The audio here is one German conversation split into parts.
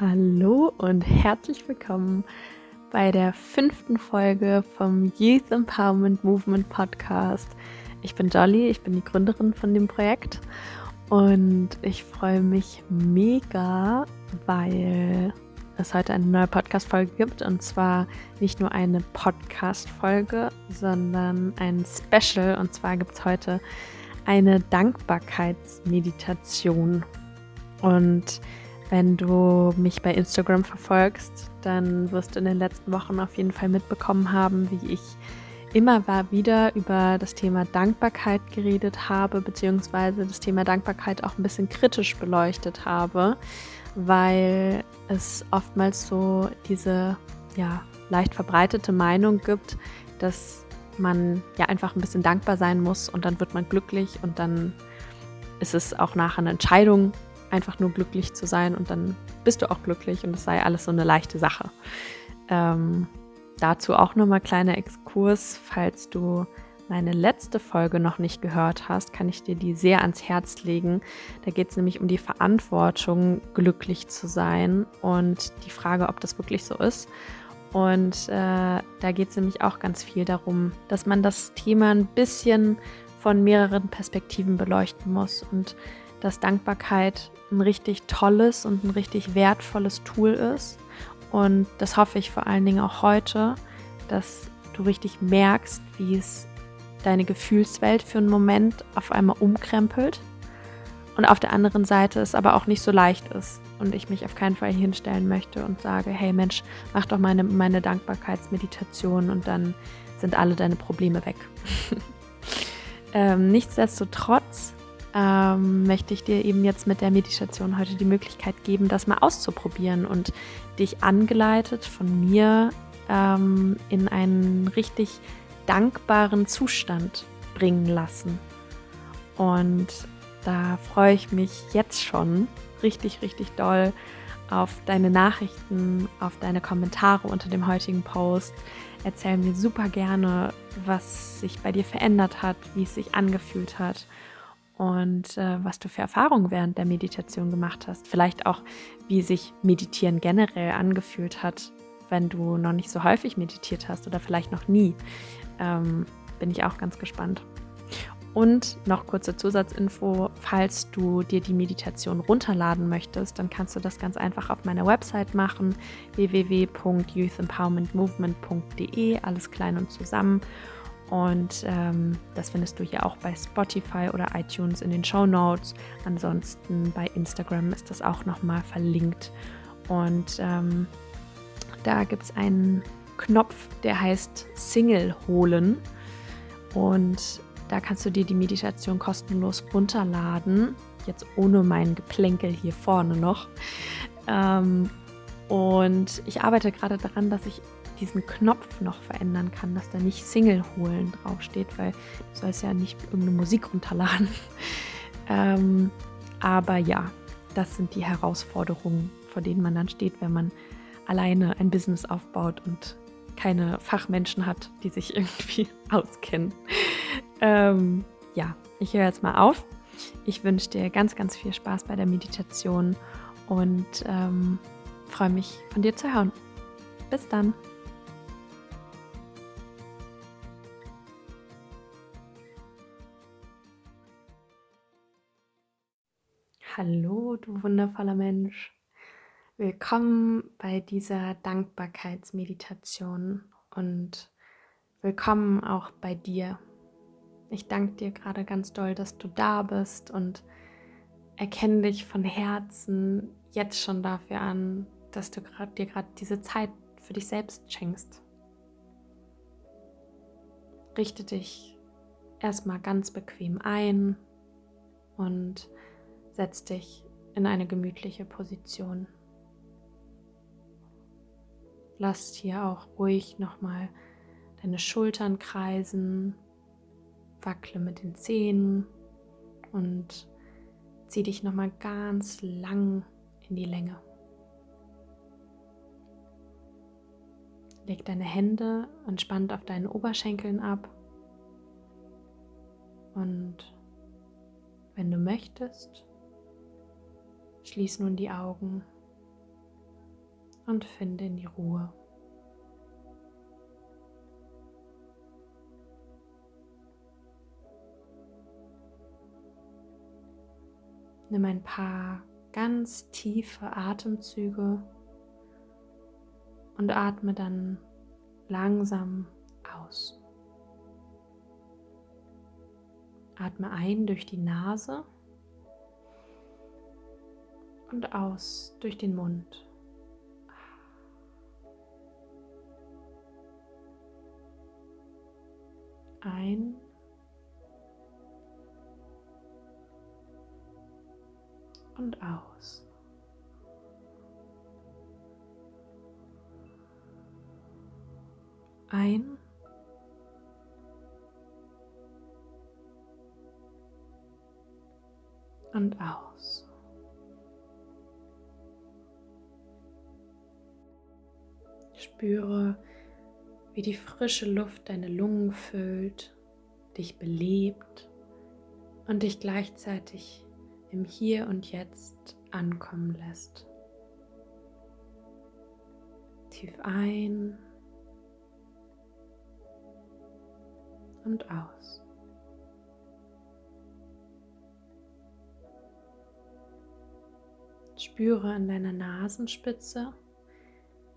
Hallo und herzlich willkommen bei der fünften Folge vom Youth Empowerment Movement Podcast. Ich bin Jolly, ich bin die Gründerin von dem Projekt und ich freue mich mega, weil es heute eine neue Podcast-Folge gibt und zwar nicht nur eine Podcast-Folge, sondern ein Special und zwar gibt es heute eine Dankbarkeitsmeditation und wenn du mich bei Instagram verfolgst, dann wirst du in den letzten Wochen auf jeden Fall mitbekommen haben, wie ich immer wieder über das Thema Dankbarkeit geredet habe, beziehungsweise das Thema Dankbarkeit auch ein bisschen kritisch beleuchtet habe, weil es oftmals so diese ja, leicht verbreitete Meinung gibt, dass man ja einfach ein bisschen dankbar sein muss und dann wird man glücklich und dann ist es auch nachher eine Entscheidung, einfach nur glücklich zu sein und dann bist du auch glücklich und es sei alles so eine leichte Sache. Ähm, dazu auch nochmal kleiner Exkurs, falls du meine letzte Folge noch nicht gehört hast, kann ich dir die sehr ans Herz legen. Da geht es nämlich um die Verantwortung, glücklich zu sein und die Frage, ob das wirklich so ist. Und äh, da geht es nämlich auch ganz viel darum, dass man das Thema ein bisschen von mehreren Perspektiven beleuchten muss und dass Dankbarkeit ein richtig tolles und ein richtig wertvolles Tool ist. Und das hoffe ich vor allen Dingen auch heute, dass du richtig merkst, wie es deine Gefühlswelt für einen Moment auf einmal umkrempelt. Und auf der anderen Seite es aber auch nicht so leicht ist und ich mich auf keinen Fall hinstellen möchte und sage, hey Mensch, mach doch meine, meine Dankbarkeitsmeditation und dann sind alle deine Probleme weg. ähm, nichtsdestotrotz ähm, möchte ich dir eben jetzt mit der Meditation heute die Möglichkeit geben, das mal auszuprobieren und dich angeleitet von mir ähm, in einen richtig dankbaren Zustand bringen lassen. Und da freue ich mich jetzt schon richtig, richtig doll auf deine Nachrichten, auf deine Kommentare unter dem heutigen Post. Erzähl mir super gerne, was sich bei dir verändert hat, wie es sich angefühlt hat und äh, was du für Erfahrungen während der Meditation gemacht hast. Vielleicht auch, wie sich Meditieren generell angefühlt hat, wenn du noch nicht so häufig meditiert hast oder vielleicht noch nie. Ähm, bin ich auch ganz gespannt. Und noch kurze Zusatzinfo, falls du dir die Meditation runterladen möchtest, dann kannst du das ganz einfach auf meiner Website machen, www.youthempowermentmovement.de, alles klein und zusammen. Und ähm, das findest du hier auch bei Spotify oder iTunes in den Show Notes. Ansonsten bei Instagram ist das auch nochmal verlinkt. Und ähm, da gibt es einen Knopf, der heißt Single holen. Und da kannst du dir die Meditation kostenlos runterladen. Jetzt ohne mein Geplänkel hier vorne noch. Ähm, und ich arbeite gerade daran, dass ich diesen Knopf noch verändern kann, dass da nicht Single holen draufsteht, weil du sollst ja nicht irgendeine Musik runterladen. ähm, aber ja, das sind die Herausforderungen, vor denen man dann steht, wenn man alleine ein Business aufbaut und keine Fachmenschen hat, die sich irgendwie auskennen. Ähm, ja, ich höre jetzt mal auf. Ich wünsche dir ganz, ganz viel Spaß bei der Meditation und ähm, freue mich von dir zu hören. Bis dann. Hallo, du wundervoller Mensch. Willkommen bei dieser Dankbarkeitsmeditation und willkommen auch bei dir. Ich danke dir gerade ganz doll, dass du da bist und erkenne dich von Herzen jetzt schon dafür an, dass du grad, dir gerade diese Zeit für dich selbst schenkst. Richte dich erstmal ganz bequem ein und Setz dich in eine gemütliche Position. Lass hier auch ruhig nochmal deine Schultern kreisen, wackle mit den Zehen und zieh dich nochmal ganz lang in die Länge. Leg deine Hände entspannt auf deinen Oberschenkeln ab und wenn du möchtest, Schließ nun die Augen und finde in die Ruhe. Nimm ein paar ganz tiefe Atemzüge und atme dann langsam aus. Atme ein durch die Nase und aus durch den Mund. Ein und aus. Ein und aus. Spüre, wie die frische Luft deine Lungen füllt, dich belebt und dich gleichzeitig im Hier und Jetzt ankommen lässt. Tief ein und aus. Spüre an deiner Nasenspitze,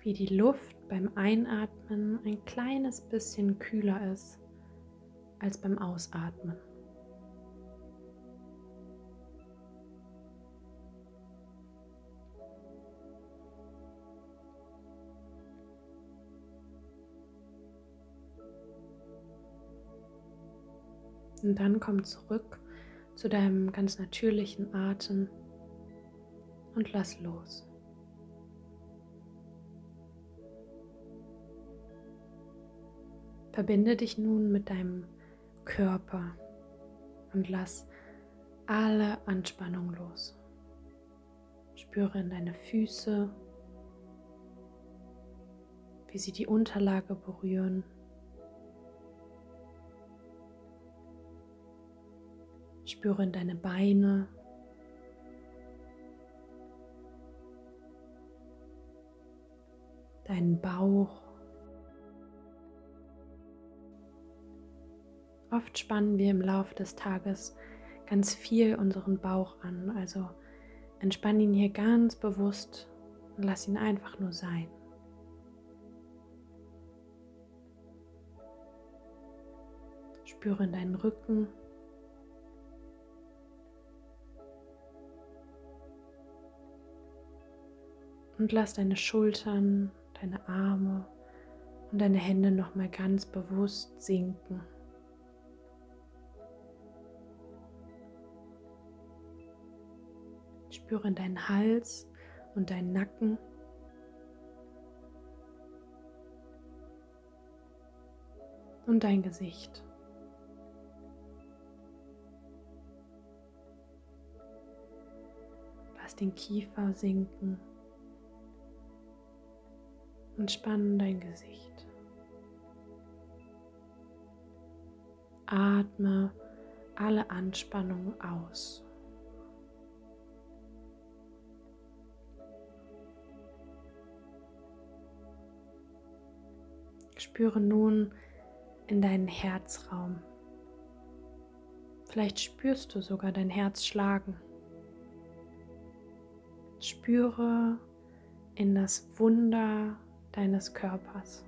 wie die Luft beim Einatmen ein kleines bisschen kühler ist als beim Ausatmen. Und dann komm zurück zu deinem ganz natürlichen Atem und lass los. Verbinde dich nun mit deinem Körper und lass alle Anspannung los. Spüre in deine Füße, wie sie die Unterlage berühren. Spüre in deine Beine. Deinen Bauch. Oft spannen wir im Laufe des Tages ganz viel unseren Bauch an. Also entspann ihn hier ganz bewusst und lass ihn einfach nur sein. Spüre in deinen Rücken. Und lass deine Schultern, deine Arme und deine Hände nochmal ganz bewusst sinken. Spüre in deinen Hals und deinen Nacken. Und dein Gesicht. Lass den Kiefer sinken und spann dein Gesicht. Atme alle Anspannung aus. Spüre nun in deinen Herzraum. Vielleicht spürst du sogar dein Herz schlagen. Spüre in das Wunder deines Körpers.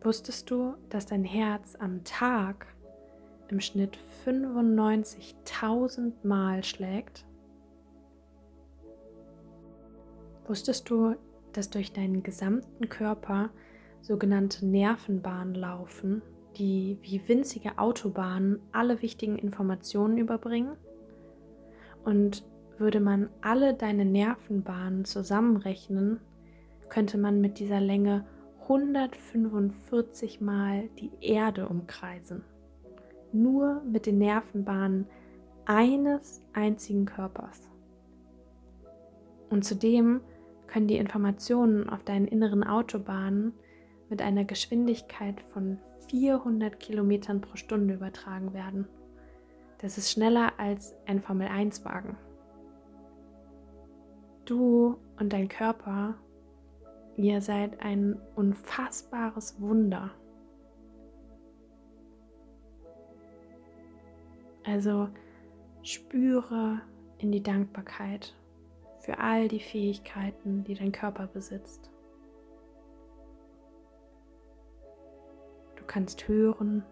Wusstest du, dass dein Herz am Tag im Schnitt 95.000 Mal schlägt? Wusstest du, dass durch deinen gesamten Körper sogenannte Nervenbahnen laufen, die wie winzige Autobahnen alle wichtigen Informationen überbringen. Und würde man alle deine Nervenbahnen zusammenrechnen, könnte man mit dieser Länge 145 Mal die Erde umkreisen. Nur mit den Nervenbahnen eines einzigen Körpers. Und zudem können die Informationen auf deinen inneren Autobahnen mit einer Geschwindigkeit von 400 Kilometern pro Stunde übertragen werden. Das ist schneller als ein Formel-1-Wagen. Du und dein Körper, ihr seid ein unfassbares Wunder. Also spüre in die Dankbarkeit für all die Fähigkeiten, die dein Körper besitzt. Du kannst hören,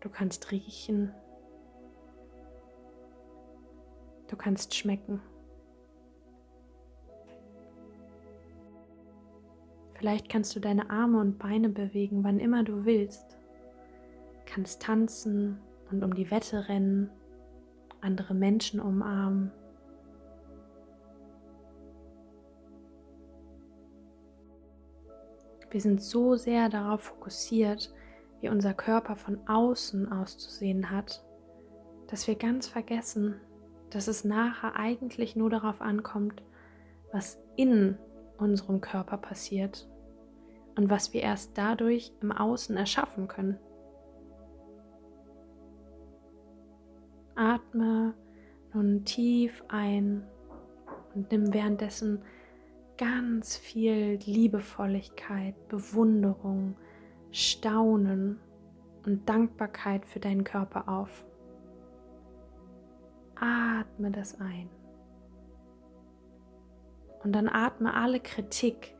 du kannst riechen, du kannst schmecken. Vielleicht kannst du deine Arme und Beine bewegen, wann immer du willst. Kannst tanzen und um die Wette rennen, andere Menschen umarmen. Wir sind so sehr darauf fokussiert, wie unser Körper von außen auszusehen hat, dass wir ganz vergessen, dass es nachher eigentlich nur darauf ankommt, was in unserem Körper passiert und was wir erst dadurch im Außen erschaffen können. Atme nun tief ein und nimm währenddessen ganz viel Liebevolligkeit, Bewunderung, Staunen und Dankbarkeit für deinen Körper auf. Atme das ein. Und dann atme alle Kritik,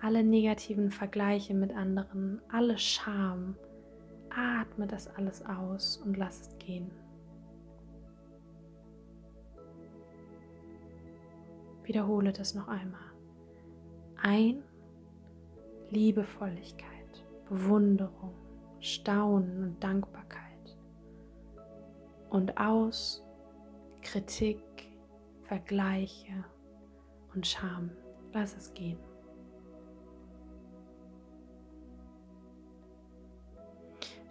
alle negativen Vergleiche mit anderen, alle Scham. Atme das alles aus und lass es gehen. Wiederhole das noch einmal. Ein, Liebevolligkeit, Bewunderung, Staunen und Dankbarkeit. Und aus, Kritik, Vergleiche und Scham. Lass es gehen.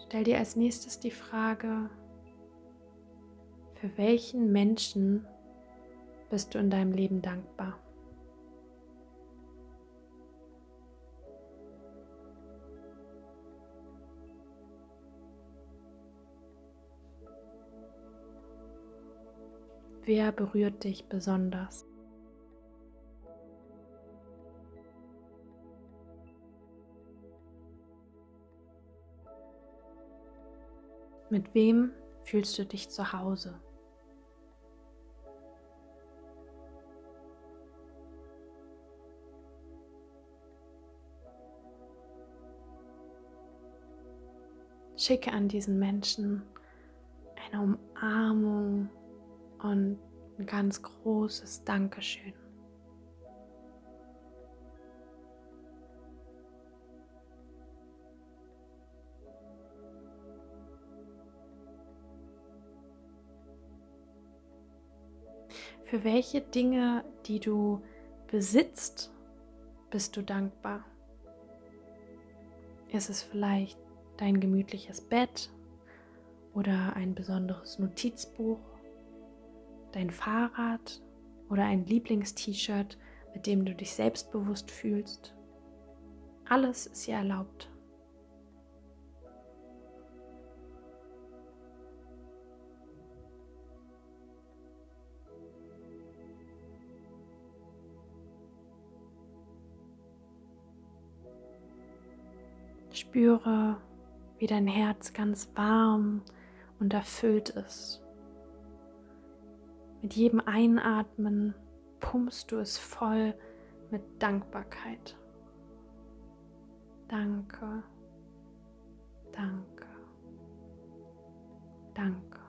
Stell dir als nächstes die Frage, für welchen Menschen bist du in deinem Leben dankbar? Wer berührt dich besonders? Mit wem fühlst du dich zu Hause? Schicke an diesen Menschen eine Umarmung und ein ganz großes Dankeschön. Für welche Dinge, die du besitzt, bist du dankbar? Ist es vielleicht dein gemütliches Bett oder ein besonderes Notizbuch, dein Fahrrad oder ein Lieblingst-T-Shirt, mit dem du dich selbstbewusst fühlst. Alles ist hier erlaubt. Spüre, wie dein Herz ganz warm und erfüllt ist. Mit jedem Einatmen pumpst du es voll mit Dankbarkeit. Danke, danke, danke.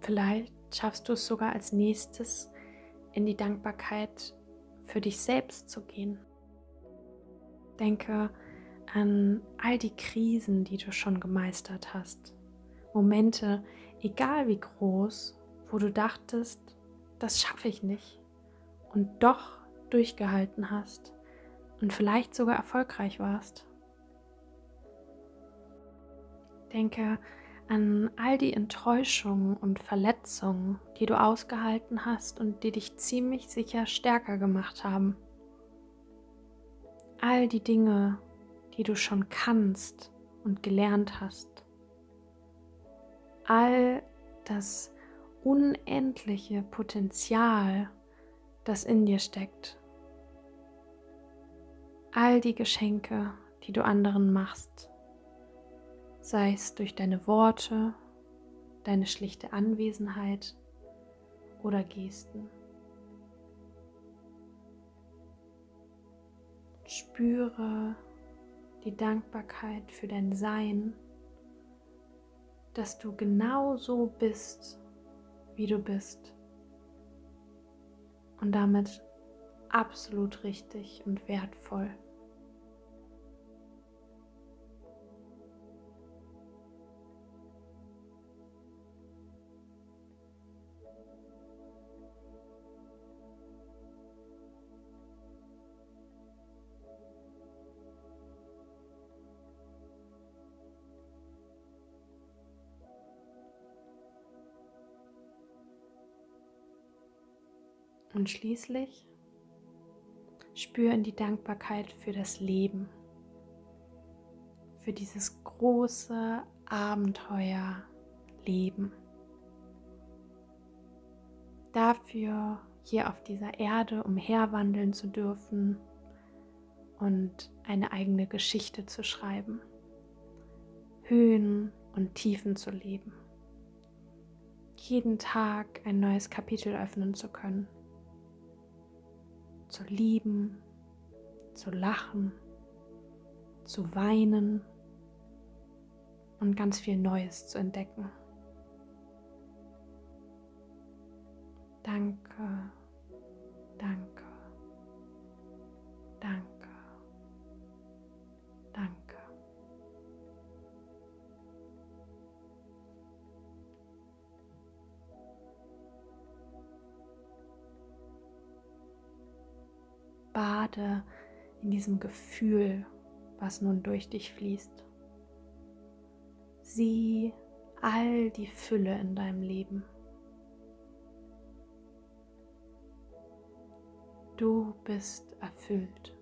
Vielleicht schaffst du es sogar als nächstes in die Dankbarkeit für dich selbst zu gehen. Denke an all die Krisen, die du schon gemeistert hast. Momente, egal wie groß, wo du dachtest, das schaffe ich nicht und doch durchgehalten hast und vielleicht sogar erfolgreich warst. Denke an all die Enttäuschungen und Verletzungen, die du ausgehalten hast und die dich ziemlich sicher stärker gemacht haben. All die Dinge, die du schon kannst und gelernt hast. All das unendliche Potenzial, das in dir steckt. All die Geschenke, die du anderen machst, sei es durch deine Worte, deine schlichte Anwesenheit oder Gesten. Spüre die Dankbarkeit für dein Sein, dass du genau so bist, wie du bist. Und damit absolut richtig und wertvoll. Und schließlich spür in die Dankbarkeit für das Leben, für dieses große Abenteuer Leben. Dafür hier auf dieser Erde umherwandeln zu dürfen und eine eigene Geschichte zu schreiben, Höhen und Tiefen zu leben, jeden Tag ein neues Kapitel öffnen zu können zu lieben, zu lachen, zu weinen und ganz viel Neues zu entdecken. Danke, danke, bade in diesem Gefühl, was nun durch dich fließt. Sieh all die Fülle in deinem Leben. Du bist erfüllt.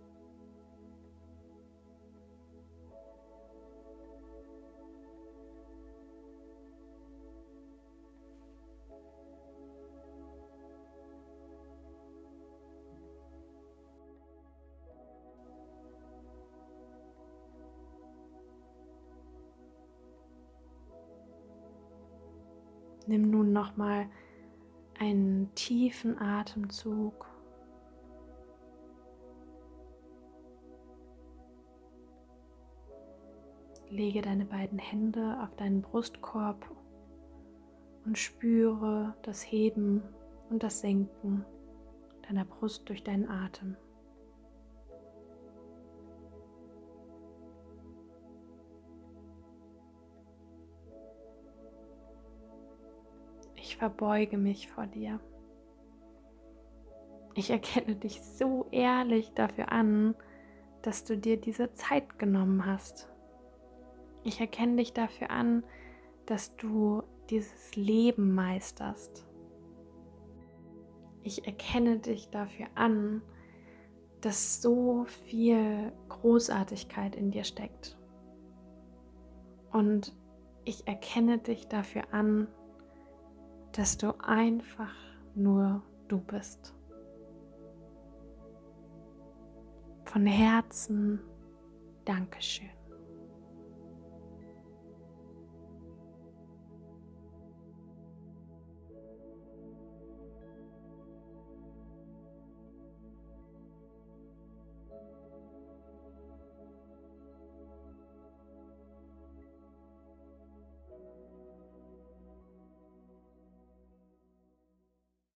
Nimm nun noch mal einen tiefen Atemzug. Lege deine beiden Hände auf deinen Brustkorb und spüre das Heben und das Senken deiner Brust durch deinen Atem. Verbeuge mich vor dir. Ich erkenne dich so ehrlich dafür an, dass du dir diese Zeit genommen hast. Ich erkenne dich dafür an, dass du dieses Leben meisterst. Ich erkenne dich dafür an, dass so viel Großartigkeit in dir steckt. Und ich erkenne dich dafür an, dass du einfach nur du bist. Von Herzen Dankeschön.